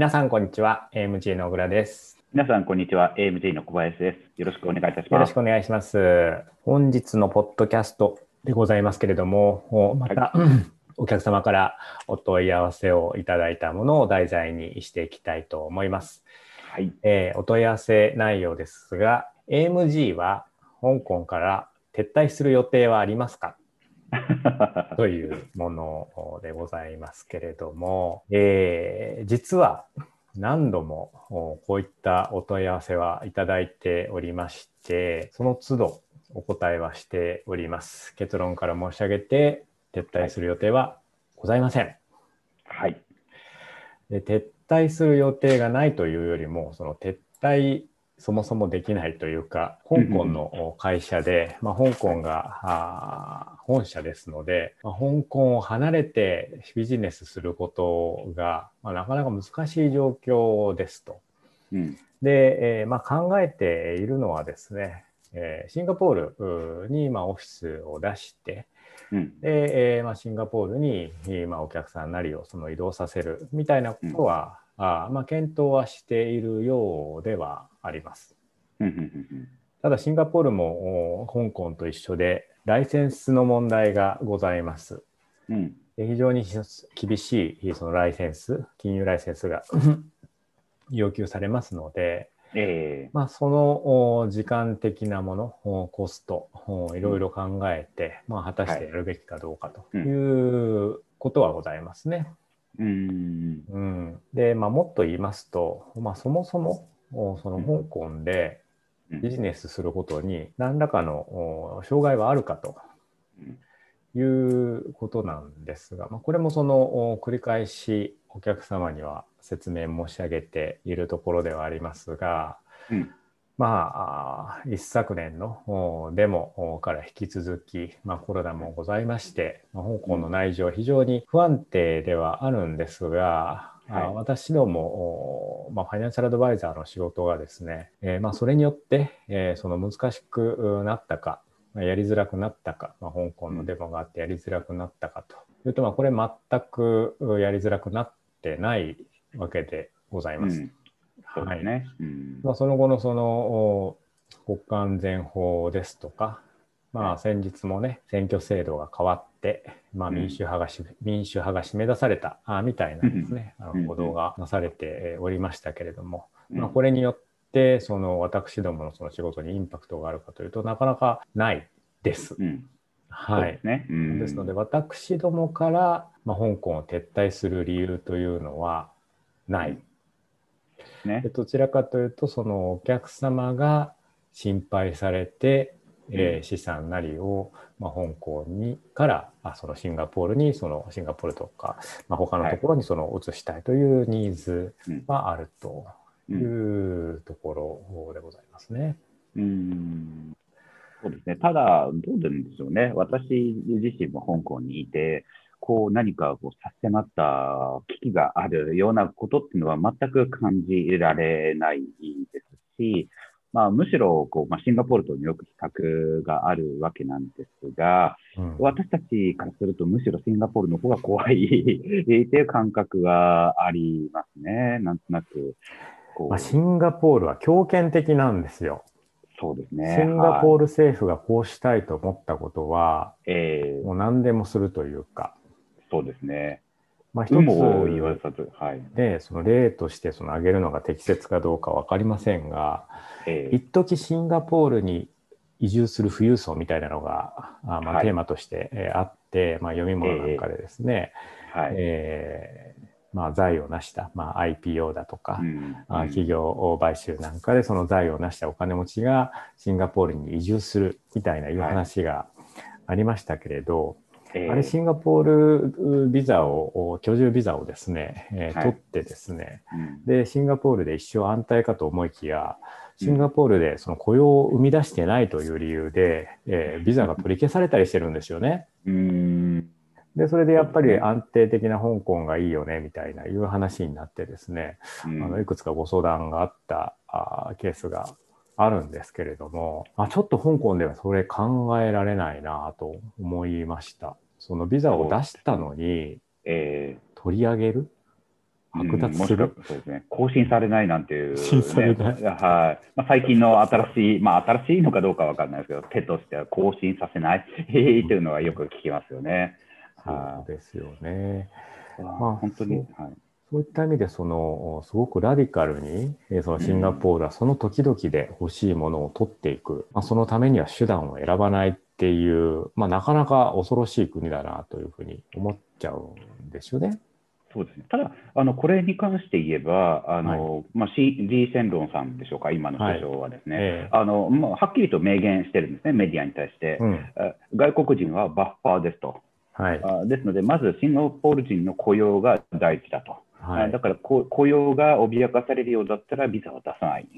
皆さん、こんにちは。AMG の小倉です。皆さん、こんにちは。AMG の小林です。よろしくお願いいたします。よろしくお願いします。本日のポッドキャストでございますけれども、おまた、お客様からお問い合わせをいただいたものを題材にしていきたいと思います。はい。えーお問い合わせ内容ですが、AMG は香港から撤退する予定はありますか？というものでございますけれども、えー実は何度もおこういったお問い合わせはいただいておりまして、その都度お答えはしております。結論から申し上げて、撤退する予定はございません。はい。で撤退する予定がないというよりも、その撤退そもそもできないというか、香港の会社で、まあ、香港が本社ですので、まあ、香港を離れてビジネスすることが、まあ、なかなか難しい状況ですと。うん。で、えーまあ、考えているのはですね、えーシンガポールにまあオフィスを出して、うん。で、えーまあ、シンガポールに、えーまあ、お客さんなりをその移動させるみたいなことは、あーまあ、検討はしているようではあります。うん。うん。ただ、シンガポールもお香港と一緒で、ライセンスの問題がございます。うん。で非常に厳しいそのライセンス、金融ライセンスが 要求されますので、ええまあ、そのお時間的なもの、おコスト、おいろいろ考えて、まあ、果たしてやるべきかどうかということはございますね。うん。うん、で、まあ、もっと言いますと、まあ、そもそもおその香港でうんビジネスすることに何らかのお障害はあるかということなんですが、まあ、これもそのお繰り返しお客様には説明申し上げているところではありますが、うん。まあ、一昨年のおデモおから引き続き、まあ、コロナもございまして、まあ、香港の内情は非常に不安定ではあるんですが、あはい私ども、おまあ、ファイナンシャルアドバイザーの仕事がですね、えーまあ、それによって、えーその難しくなったか、まあやりづらくなったか、まあ、香港のデモがあってやりづらくなったかというと、まあ、これ全くやりづらくなってないわけでございます。うん。そうですね。うん。まあ、その後のそのお国家安全法ですとか、まあ、先日もね、選挙制度が変わって、まあ、うん民主派がし、民主派が締め出されたあみたいなですね、あうんの報道がなされておりましたけれども、まあ、うんこれによって、その私どものその仕事にインパクトがあるかというとなかなかないです。うん。はいです。ね。うん。ですので、私どもから、まあ、香港を撤退する理由というのはない。ねで。どちらかというとそのお客様が心配されて、えーうん資産なりを、まあ、香港にからあそのシンガポールにそのシンガポールとか、まあ、他のところにその移したいというニーズうんはあるとう。いうんところでございますね。うん。そうですね。ただ、どうなんでしょうね。私自身も香港にいて、こう何かこう差し迫った危機があるようなことっていうのは全く感じられないですし、まあ、むしろこう、まあ、シンガポールとよく比較があるわけなんですが、うん私たちからするとむしろシンガポールの方が怖い っていう感覚がありますね。なんとなく。まあ、シンガポールは強権的なんですよ。そうですね。シンガポール、ル政府がこうしたいと思ったことは、えーもう何でもするというか、そうですね。まあ、一つ。で、その例としてその挙げるのが適切かどうか分かりませんが、えー一時シンガポールに移住する富裕層みたいなのが、あまあ、はいテーマとして、えーあって、まあ、読み物なんかでですね、はい。えーまあ、財を成した、まあ、IPO だとか、うんあ企業買収なんかでその財を成したお金持ちがシンガポールに移住するみたいないう話がありましたけれど、えー。あれシンガポールビザを居住ビザをですね、えーはい。取ってですね。うん。でシンガポールで一生安泰かと思いきやシンガポールでその雇用を生み出してないという理由で、えービザが取り消されたりしてるんですよね。うーん。でそれでやっぱり安定的な香港がいいよねみたいないう話になってですね、うん。あのいくつかご相談があったあーケースがあるんですけれども、あちょっと香港ではそれ考えられないなと思いました。そのビザを出したのにえ取り上げる？剥奪する、うん、そうですね、更新されないなんていう、ね、更新されない、はい。まあ、最近の新しい、まあ、新しいのかどうかわかんないですけど、手としては更新させない。というのはよく聞きますよね。そうですよね。まあ、本当に、はい、そういった意味で、その、すごくラディカルに、そのシンガポールはその時々で欲しいものを取っていく。まあ、そのためには手段を選ばないっていう、まあ、なかなか恐ろしい国だなというふうに思っちゃうんですよね。そうですね、ただ、あのこれに関して言えば、あの、はい、まあ、リー・センロンさんでしょうか、今の首相はですね、はい。えあのまあ、はっきりと明言してるんですね、メディアに対して、うん、外国人はバッファーですと、はい、あですので、まずシンガポール人の雇用が大事だと。はい、だから雇用が脅かされるようだったらビザは出さない、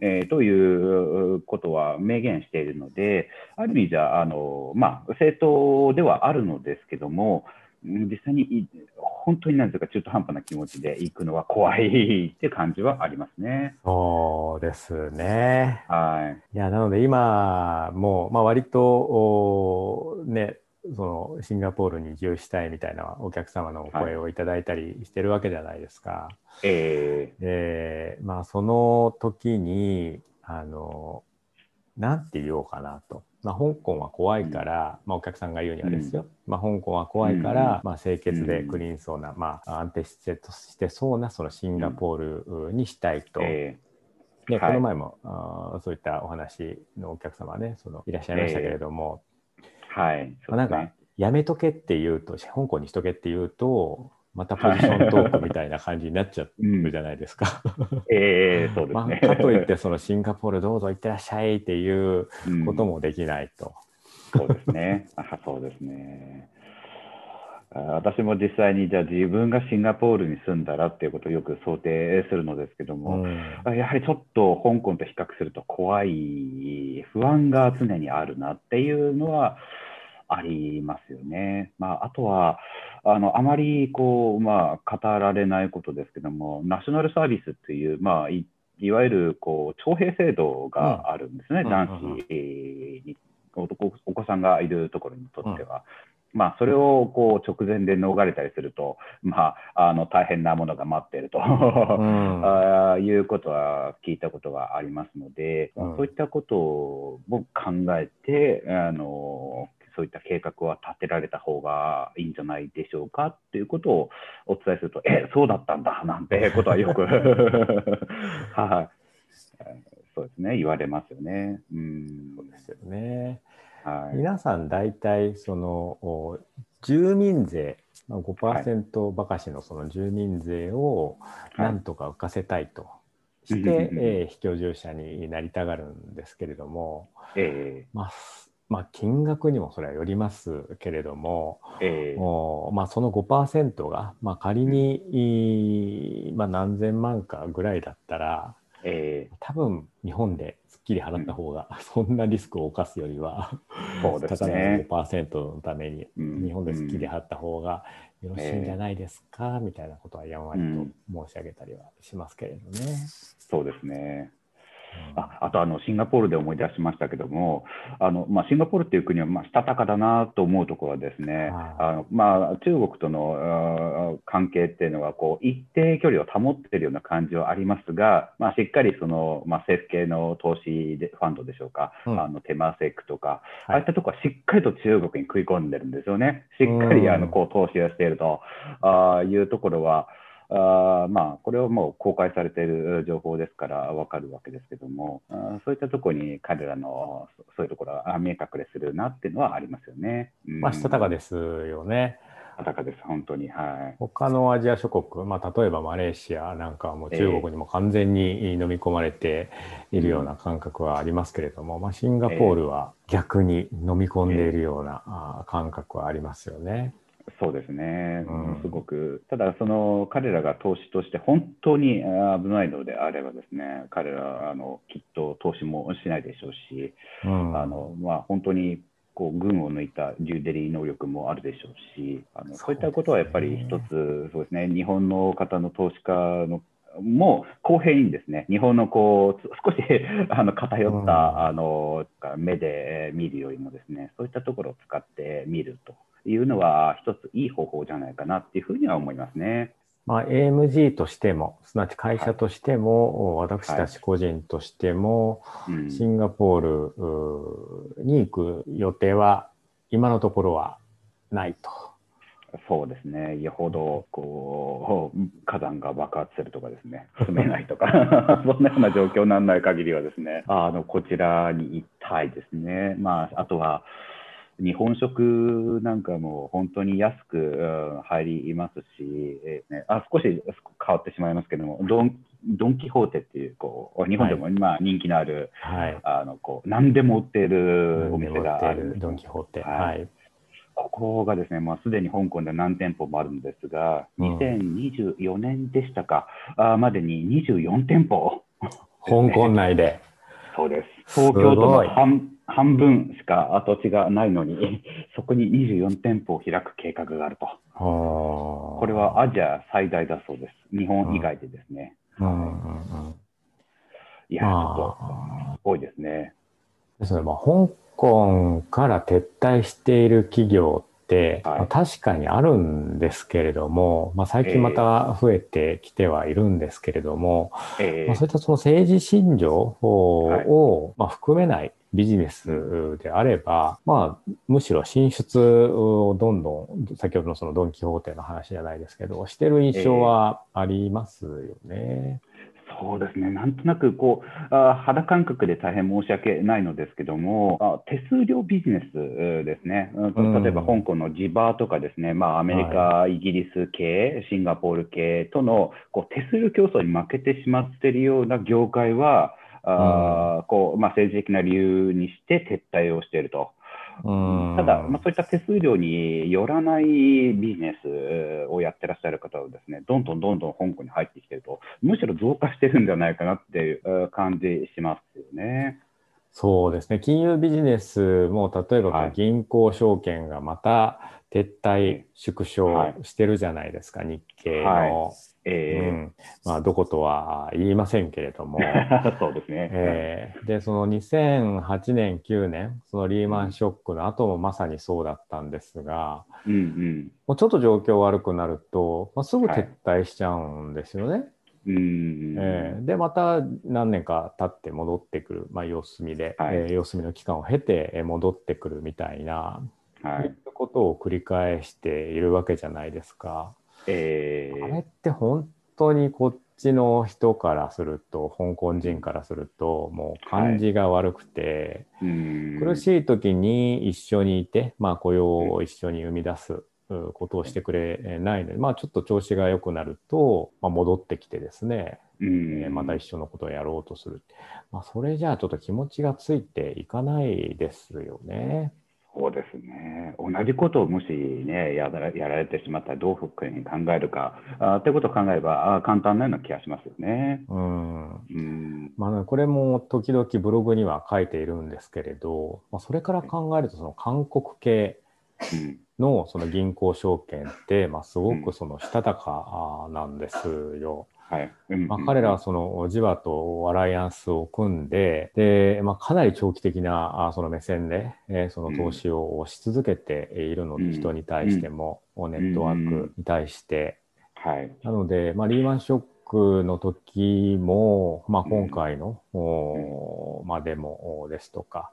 えー、ということは明言しているので、ある意味じゃあの、まあ、正当ではあるのですけども、実際に本当になんですか中途半端な気持ちで行くのは怖いって感じはありますね。そうですね。はい。いや、なので今、もう、まあ割と、ね、そのシンガポールに移住したいみたいなお客様のお声をいただいたりしてるわけじゃないですか。えー、で、まあその時に、あの、なんて言おうかなと。まあ、香港は怖いから、まあ、お客さんが言うにはですよ、まあ、香港は怖いから、まあ、清潔でクリーンそうな、まあ、安定してしてそうなそのシンガポールにしたいと。でこの前も、あそういったお話のお客様ねそのいらっしゃいましたけれども、はい、まあ、なんかやめとけって言うと香港にしとけって言うとまたポジショントークみたいな感じになっちゃうじゃないですか。ええー、そうですね。まあ、かといってそのシンガポールどうぞ行ってらっしゃいっていうこともできないと。うん、そうですね。あそうですね。私も実際にじゃあ自分がシンガポールに住んだらっていうことをよく想定するのですけども、うん、やはりちょっと香港と比較すると怖い不安が常にあるなっていうのはありますよね。まあ、あとはあのあまりこう、まあ、語られないことですけども、ナショナルサービスっていう、まあ、いいわゆるこう徴兵制度があるんですね、うん、男子にお子さんがいるところにとっては。うん、まあ、それをこう直前で逃れたりすると、まあ、あの大変なものが待っていると、うん、あいうことは聞いたことがありますので、そういったことも考えてあのそういった計画は立てられた方がいいんじゃないでしょうかっていうことをお伝えすると、え、そうだったんだなんてことはよく。はい、そうですね、言われますよね。うん、そうですよね。はい、皆さん大体その住民税5%ばかしのその住民税をなんとか浮かせたいとして、はい、えー、非居住者になりたがるんですけれども、えー、まあ、まあ、金額にもそれはよりますけれども、えー、まあ、その5%が、まあ、仮に、うん、まあ、何千万かぐらいだったら、えー、多分日本ですっきり払った方が、うん、そんなリスクを冒すよりは、そうですね、高5%のために日本ですっきり払った方がよろしいんじゃないですか、みたいなことはやんわりと申し上げたりはしますけれどね。そうですね。ああとあのシンガポールで思い出しましたけども、あのまあ、シンガポールっていう国はまあしたたかだなと思うところはですね、あのまあ、中国との関係っていうのはこう一定距離を保っているような感じはありますが、まあ、しっかりその、まあ、政府系の投資でファンドでしょうか、うん、あのテマセックとか、はい、ああいったところはしっかりと中国に食い込んでるんですよね、しっかりあのこう投資をしているとあいうところは。あまあ、これはもう公開されている情報ですから分かるわけですけども、あそういったところに彼らのそういうところは見え隠れするなっていうのはありますよね。うん、まあ、したたかですよね。したたかです、本当に。はい、他のアジア諸国、まあ、例えばマレーシアなんかはもう中国にも完全に飲み込まれているような感覚はありますけれども、まあ、シンガポールは逆に飲み込んでいるような感覚はありますよね。そうですね、うん、すごく、ただ、その彼らが投資として本当に危ないのであれば、ですね。彼らあのきっと投資もしないでしょうし、うん、あのまあ、本当にこう群を抜いたデューデリー能力もあるでしょうし、あのそういったことはやっぱり一つ、そうですね、日本の方の投資家のも公平にですね。日本のこう少し あの偏った、うん、あの目で見るよりもですね。そういったところを使って見るというのは一ついい方法じゃないかなっていうふうには思いますね。まあ、AMG としても、すなわち会社としても、はい、私たち個人としても、はい、シンガポールに行く予定は、今のところはないと。そうですね、よほどこう火山が爆発するとかですね、住めないとか、そんなような状況にならない限りはですね、あのこちらに行きたいですね。まあ、あとは日本食なんかも本当に安く入りますし、えーね、あ少し変わってしまいますけども、ドンドン・キホーテっていうこう日本でも今人気のある、はい、あのこう何でも売っているお店があるドン・キホーテ、はい、ここがですね、まあ、すでに香港で何店舗もあるんですが、うん、2024年でしたか、あまでに24店舗、香港内で。そうです。東京都の半半分しか土地がないのに、そこに24店舗を開く計画があると。これはアジア最大だそうです。日本以外でですね。いや、ちょっと、多いですね。ですね、まあ、香港から撤退している企業はい、まあ、確かにあるんですけれども、まあ、最近また増えてきてはいるんですけれども、えー、まあ、そういったその政治信条を、まあ、含めないビジネスであれば、まあ、むしろ進出をどんどん、先ほどのそのドン・キホーテの話じゃないですけど、してる印象はありますよね。えーそうですね、なんとなくこうあ肌感覚で大変申し訳ないのですけども、あ手数料ビジネスですね、例えば香港の地場とかですね、まあ、アメリカ、はい、イギリス系、シンガポール系とのこう手数料競争に負けてしまっているような業界は、あこうまあ、政治的な理由にして撤退をしていると。ただ、まあ、そういった手数料によらないビジネスをやってらっしゃる方はですね、どんどんどんどん香港に入ってきてると、むしろ増加してるんじゃないかなっていう感じしますよね。そうですね。金融ビジネスも、例えば銀行証券がまた撤退、縮小してるじゃないですか、はい、日経の。はいえー、うん、まあ、どことは言いませんけれども、そうですね。えー、で、その2008年、9年、そのリーマンショックの後もまさにそうだったんですが、うんうん、もうちょっと状況悪くなると、まあ、すぐ撤退しちゃうんですよね。はい。うんえー、で、また何年か経って戻ってくる、まあ、様子見で、はい、えー、様子見の期間を経て戻ってくるみたいな、はい、いうことを繰り返しているわけじゃないですか。えー、あれって本当にこっちの人からすると香港人からするともう感じが悪くて、はい、苦しい時に一緒にいて、まあ、雇用を一緒に生み出すことをしてくれないので、まあ、ちょっと調子が良くなると、まあ、戻ってきてですね、えー、また一緒のことをやろうとする、まあ、それじゃあちょっと気持ちがついていかないですよね。そうですね。同じことをもしね、やらやられてしまったらどうふうに考えるか、あってことを考えればあ簡単なような気がしますよね。うん。うん、まあ、これも時々ブログには書いているんですけれど、まあ、それから考えると、その韓国系のその銀行証券って、まあ、すごくそのしたたかなんですよ。はい。まあ、彼らはそのジワとアライアンスを組んで、で、まあ、かなり長期的なその目線で、えー、その投資をし続けているので、うん、人に対しても、うん、ネットワークに対して。はい、なので、まあ、リーマンショックの時も、まあ、今回の、うん、まあ、デモですとか、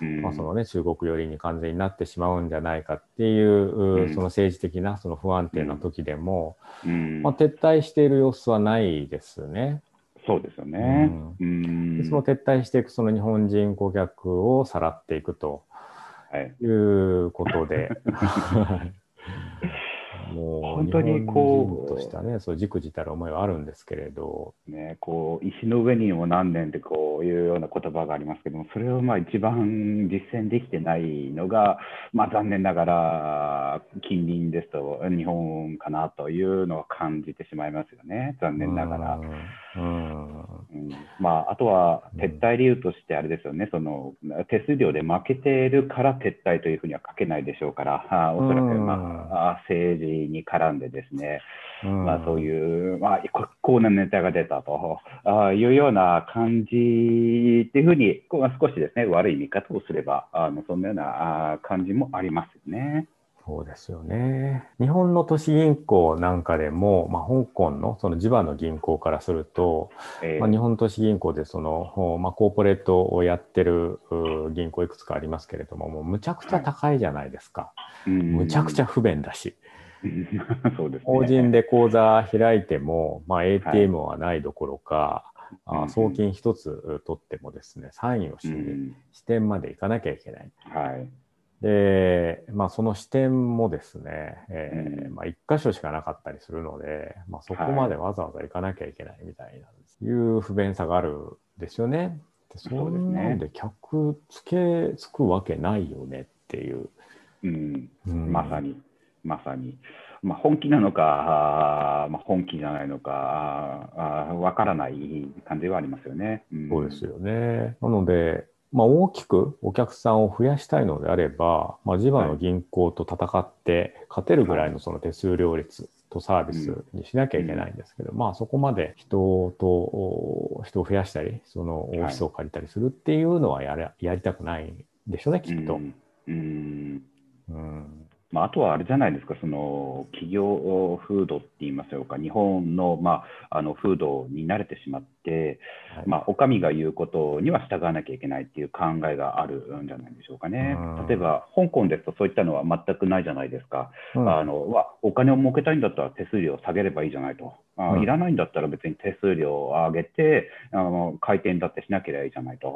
うん、まあそのね、中国寄りに完全になってしまうんじゃないかっていう、うん、その政治的なその不安定な時でも、まあ、撤退している様子はないですね。そうですよね、うん、でその撤退していくその日本人顧客をさらっていくとい。うことで、は いもう本当にこう。としたね、そうじくじたる思いはあるんですけれど、ね、こう石の上にも何年ってこういうような言葉がありますけども、それをまあ一番実践できてないのが、まあ、残念ながら近隣ですと日本かなというのを感じてしまいますよね、残念ながら。うん。うん。まあ、あとは撤退理由としてあれですよね、その手数料で負けているから撤退というふうには書けないでしょうから、あおそらく、まあ、政治に絡んでですね、うん、まあ、そういう、まあ、結構なネタが出たと。あいうような感じっていうふうに、こう少しですね、悪い見方をすれば、あのそんなような感じもありますよね。そうですよね。日本の都市銀行なんかでも、まあ、香港のその地場の銀行からすると、えーまあ、日本都市銀行でその、まあ、コーポレートをやってるう銀行いくつかありますけれども、もうむちゃくちゃ高いじゃないですか。うんむちゃくちゃ不便だし。そうですね。法人で口座開いても、まあ、ATM はないどころか、あうん送金一つ取ってもですね、サインをしうにん支店まで行かなきゃいけない。はい。で、まあ、その支店もですね、えーうんまあ、一箇所しかなかったりするので、まあ、そこまでわざわざ行かなきゃいけないみたいな、いう不便さがあるんですよね。でそそうですねで客つけつくわけないよねっていう。うん、うんまさに、まさに。まあ、本気なのか、まあ、本気じゃないのか、わからない感じはありますよね。んそうですよね。なので、まあ、大きくお客さんを増やしたいのであれば、まあ、地場の銀行と戦って勝てるぐらいのその手数料率とサービスにしなきゃいけないんですけど、まあそこまで人とお人を増やしたり、そのオフィスを借りたりするっていうのはやりやりたくないんでしょうね、きっと。う。ん。うん。うんまあ、あとはあれじゃないですか、その企業風土って言いましょうか、日本の,、まあ、あの風土に慣れてしまって、はいまあ、お上が言うことには従わなきゃいけないっていう考えがあるんじゃないでしょうかねうん。例えば、香港ですとそういったのは全くないじゃないですか。うんあのわお金を儲けたいんだったら手数料を下げればいいじゃないと。あうんいらないんだったら別に手数料を上げてあの回転だってしなければいいじゃないと。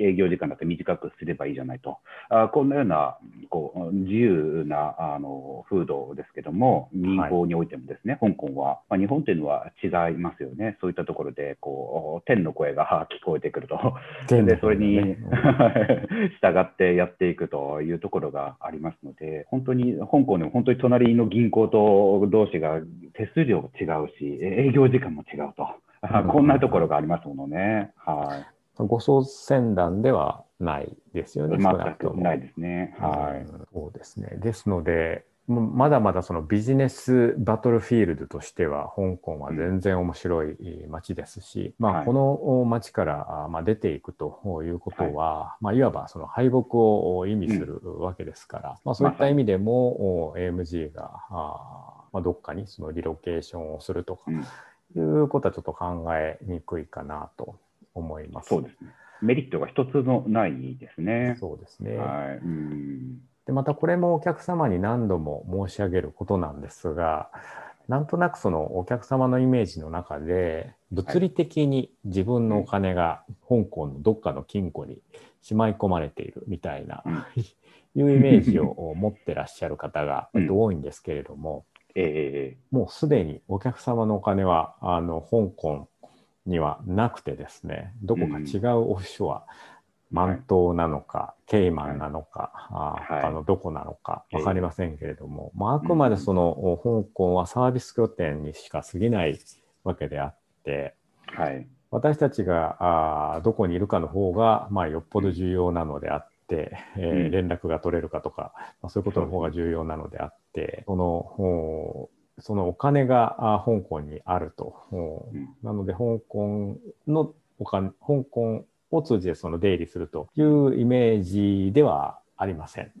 営業時間だって短くすればいいじゃないと。あこんなようなこう自由なあの風土ですけども、銀行においてもですね、香港は、まあ、日本というのは違いますよね。そういったところでこう天の声が聞こえてくると。でそれにうん 従ってやっていくというところがありますので、本当に香港でも本当に隣の銀行と同士が手数料も違うし、営業時間も違うと、こんなところがありますものね。はご相船団ではないですよい、ね、全くないですね。はうんそうですね。ですので、まだまだそのビジネスバトルフィールドとしては、香港は全然面白い街ですし、まあ、はいこの街からあまあ出ていくということは、いまあ、いわばその敗北を意味するわけですから、まあ、そういった意味でも、お AMG があまあ、どっかにそのリロケーションをするとかい、うことはちょっと考えにくいかなと思います。そうですね。メリットが一つもないですね。そうですね。はいうんでまたこれもお客様に何度も申し上げることなんですがなんとなくそのお客様のイメージの中で物理的に自分のお金が香港のどっかの金庫にしまい込まれているみたいな、うん。いうイメージを持ってらっしゃる方が多いんですけれども、えもうすでにお客様のお金はあの香港にはなくてですねどこか違うオフショア、満島なのか、ケイマンなのか、あはい。他のどこなのかええ。分かりませんけれども、まあ、あくまでその、香港はサービス拠点にしか過ぎないわけであって、ーはい。私たちがあーどこにいるかの方が、まあ、よっぽど重要なのであって、えーうん。連絡が取れるかとか、まあ、そういうことの方が重要なのであって、そのそのお金があ香港にあると。うん。なので、香港のお金、香港を通じてその出入りするというイメージではありません。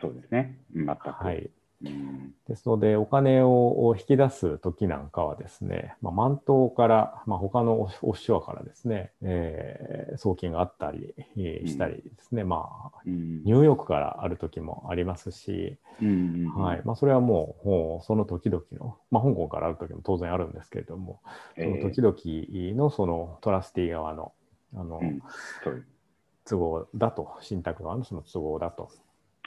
そうですね。全く。はい。うんですので、お金を引き出す時なんかはですね、まあ、満島から、まあ、他のオフショアからですね、えー送金があったりえーしたりですね、まあ、うんニューヨークからある時もありますし、うんはい。まあ、それはもう、もうその時々の、まあ、香港からある時も当然あるんですけれども、その時々のそのトラスティ側の、あの、うん。都合だと、信託側のその都合だと。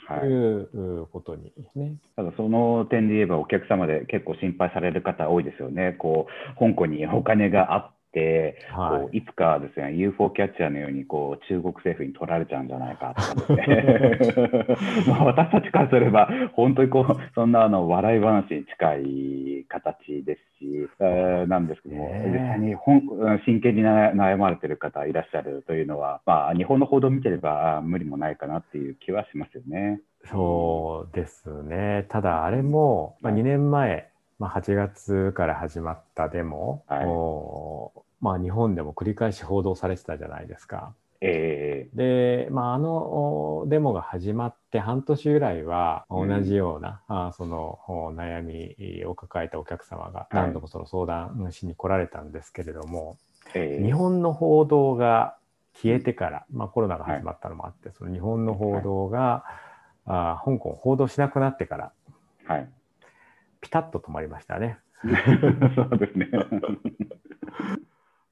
はい。い、うことにね、ただその点で言えばお客様で結構心配される方多いですよね。こう香港にお金があって、はいこういつかですね UFO キャッチャーのようにこう中国政府に取られちゃうんじゃないかとかですねまあ私たちからすれば本当にこうそんなあの笑い話に近い形ですし、えーなんですけども、実際に本真剣にな悩まれてる方いらっしゃるというのは、まあ、日本の報道を見てればあ無理もないかなっていう気はしますよね。そうですね。ただ、あれも、まあ、はい2年前、まあ、8月から始まったデモ、はい。おまあ、日本でも繰り返し報道されてたじゃないですか。えはい。で、まあ、あのおデモが始まって半年ぐらいは同じような、あそのお悩みを抱えたお客様が何度もその相談しに来られたんですけれども、えー日本の報道が消えてから、まあ、コロナが始まったのもあって、その日本の報道が、あ香港を報道しなくなってからはい。ピタッと止まりましたね。そうですね。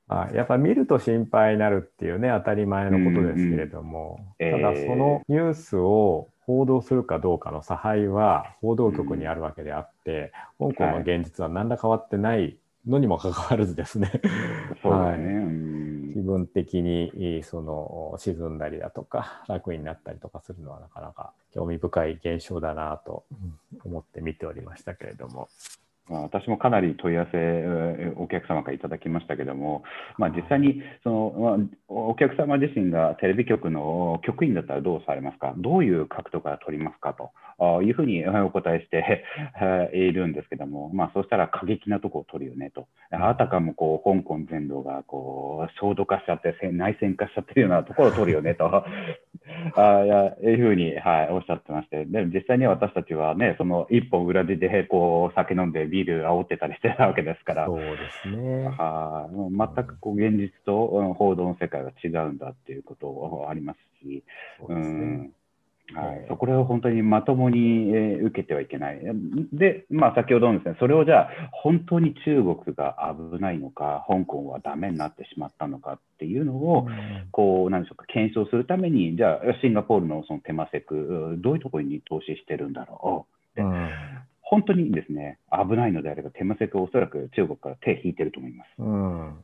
あ やっぱ見ると心配になるっていうね当たり前のことですけれども、うんうんただそのニュースを報道するかどうかの差配は報道局にあるわけであって、香港の現実は何ら変わってないのにもかかわらずですね、そうですね。うん。気分的にその沈んだりだとか楽になったりとかするのはなかなか興味深い現象だなと思って見ておりましたけれども。まあ、私もかなり問い合わせ、えーお客様からいただきましたけども、まあ、実際にその、まあ、お客様自身がテレビ局の局員だったらどうされますか、どういう角度から取りますかと。あいうふうにえー お答えしてえー いるんですけども、まあ、そうしたら過激なところを取るよねと、あたかもこう香港全土がこう焦土化しちゃって、せ内戦化しちゃってるようなところを取るよねと。あいやいうふうに、はい、おっしゃってまして、でも実際には私たちはね、その一本裏地でこう酒飲んでビール煽ってたりしてたわけですから、そうですね。は全くこう現実とうん報道の世界が違うんだっていうことありますし、そうですね。はいこを本当にまともに、えー受けてはいけない。で、まあ、先ほどのですね、それをじゃあ、本当に中国が危ないのか、香港はダメになってしまったのかっていうのを、こう、なんでしょうか、検証するために、じゃあ、シンガポールのそのテマセク、どういうところに投資してるんだろう。うん本当にですね、危ないのであれば、テマセクはおそらく中国から手引いてると思います。うん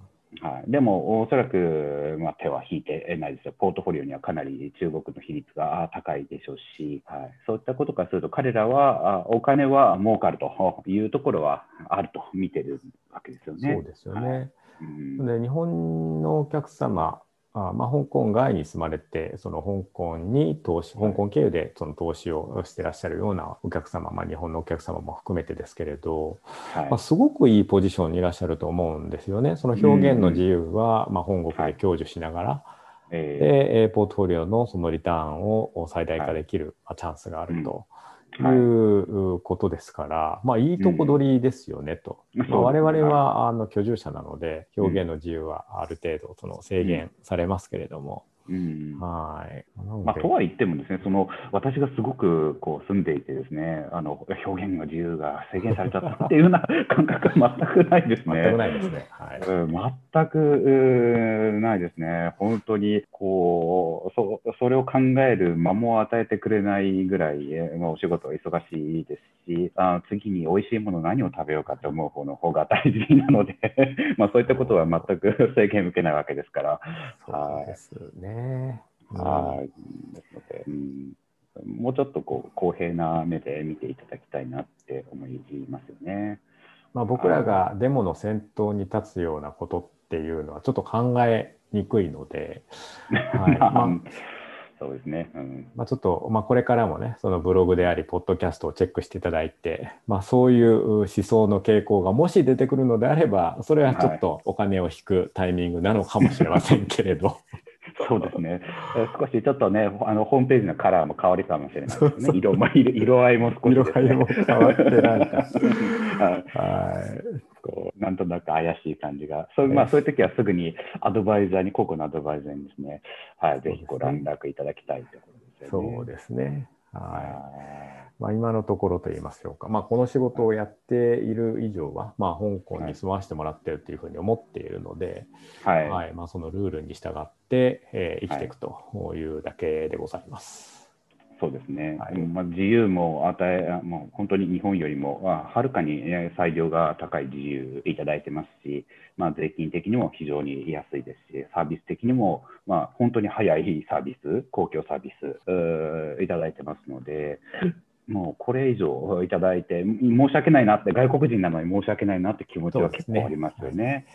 はい、でも、おそらく、まあ、手は引いてないですよ、ポートフォリオにはかなり中国の比率があ高いでしょうし、はい、そういったことからすると、彼らはあお金は儲かると いうところはあると見てるわけですよね。そうですよね。はい。うん。で日本のお客様あまあ、香港外に住まれてその香港に投資香港経由でその投資をしてらっしゃるようなお客様、まあ、日本のお客様も含めてですけれど、はい。まあ、すごくいいポジションにいらっしゃると思うんですよね。その表現の自由は、まあ、本国で享受しながら、えで、えーポートフォリオのそのリターンを最大化できる、まあ、チャンスがあると。い。はうことですから、まあ、いいとこ取りですよねと。うんまあ、我々はあの居住者なので、表現の自由はある程度その制限されますけれども、うんはい。まあ、とは言ってもですね、その私がすごくこう住んでいてですね、あの表現の自由が制限されちゃったっていうような 感覚は全くないですね。全くないですね。はい。うん全くないですね。本当にこうそそれを考える間も与えてくれないぐらい、えーまあ、お仕事は忙しいですし、あ次に美味しいもの何を食べようかって思う方の方が大事なので、まあそういったことは全く 制限受けないわけですから。そうですね。はい。ですので、うん、もうちょっとこう公平な目で見ていただきたいなって思いますよね。まあ、僕らがデモの先頭に立つようなことっていうのはちょっと考えにくいので、はい。まあまあ そうですね。うん。まあ、ちょっと、まあ、これからもね、そのブログであり、ポッドキャストをチェックしていただいて、まあ、そういう思想の傾向がもし出てくるのであれば、それはちょっとお金を引くタイミングなのかもしれませんけれど、そうですね。えー少しちょっとね、あのホームページのカラーも変わるかもしれないですね。色も色色合いも少しね、色合いも変わってなんかはいはい。こうなんとなく怪しい感じが、そうまあ、そういう時はすぐにアドバイザーに、個々のアドバイザーにですね、はい、ぜひご連絡いただきたいところですよね。そうですね。はい。はまあ、今のところといいましょうか、まあ、この仕事をやっている以上は、まあ、香港に住まわせてもらっているというふうに思っているので、い。はい。はいまあ、そのルールに従って、えー生きていくというだけでございます。そうですね、はいうんまあ、自由も与え、あもう本当に日本よりもあはるかにえー裁量が高い自由いただいてますし、まあ、税金的にも非常に安いですし、サービス的にも、まあ、本当に早いサービス、公共サービスいただいてますので、もうこれ以上いただいて、申し訳ないなって、外国人なのに申し訳ないなって気持ちは結構ありますよね。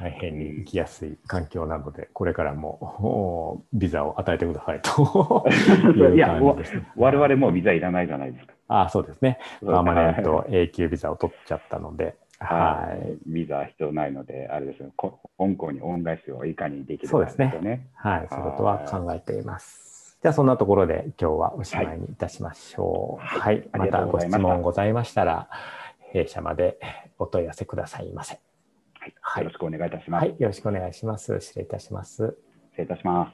大変に生きやすい環境なので、これからもおビザを与えてくださいと いや感じですね。我々もうビザいらないじゃないですか。あそうですね。パーマネント永久ビザを取っちゃったので、はい。ビザ必要ないので、あれですね、こ香港に恩返しをいかにできるかそうですね。はい。そういうことは考えています。じゃあ、そんなところで今日はおしまいにいたしましょう。はい。ありがまたご質問ございましたら、弊社までお問い合わせくださいませ。はいはいよろしくお願いいたします。はい。よろしくお願いします。失礼いたします。失礼いたします。